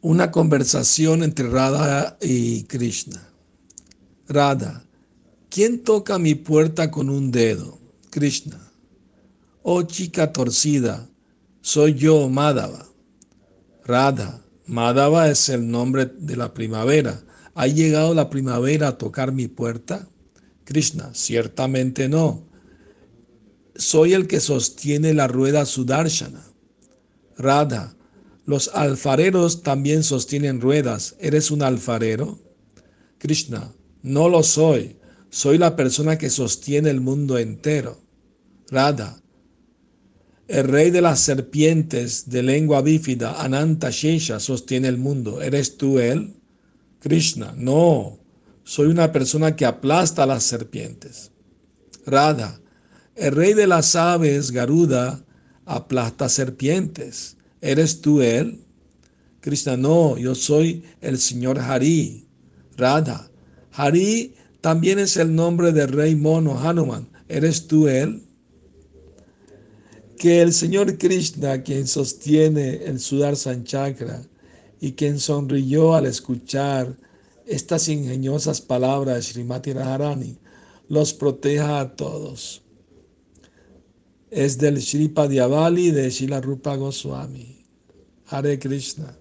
Una conversación entre Radha y Krishna. Radha, ¿quién toca mi puerta con un dedo? Krishna. Oh chica torcida, soy yo, Madhava. Radha, Madhava es el nombre de la primavera. ¿Ha llegado la primavera a tocar mi puerta? Krishna, ciertamente no. Soy el que sostiene la rueda Sudarshana. Radha, los alfareros también sostienen ruedas. ¿Eres un alfarero? Krishna, no lo soy. Soy la persona que sostiene el mundo entero. Radha, el rey de las serpientes de lengua bífida, Ananta Shesha, sostiene el mundo. ¿Eres tú él? Krishna, no. Soy una persona que aplasta a las serpientes. Radha, el rey de las aves, Garuda, aplasta serpientes. ¿Eres tú él? Krishna, no, yo soy el señor Hari. Radha, Hari también es el nombre del rey mono Hanuman. ¿Eres tú él? Que el señor Krishna, quien sostiene el Sudar Chakra y quien sonrió al escuchar estas ingeniosas palabras de Srimati Radharani, los proteja a todos es del Sri Padiavali de Shila Rupa Goswami. Hare Krishna.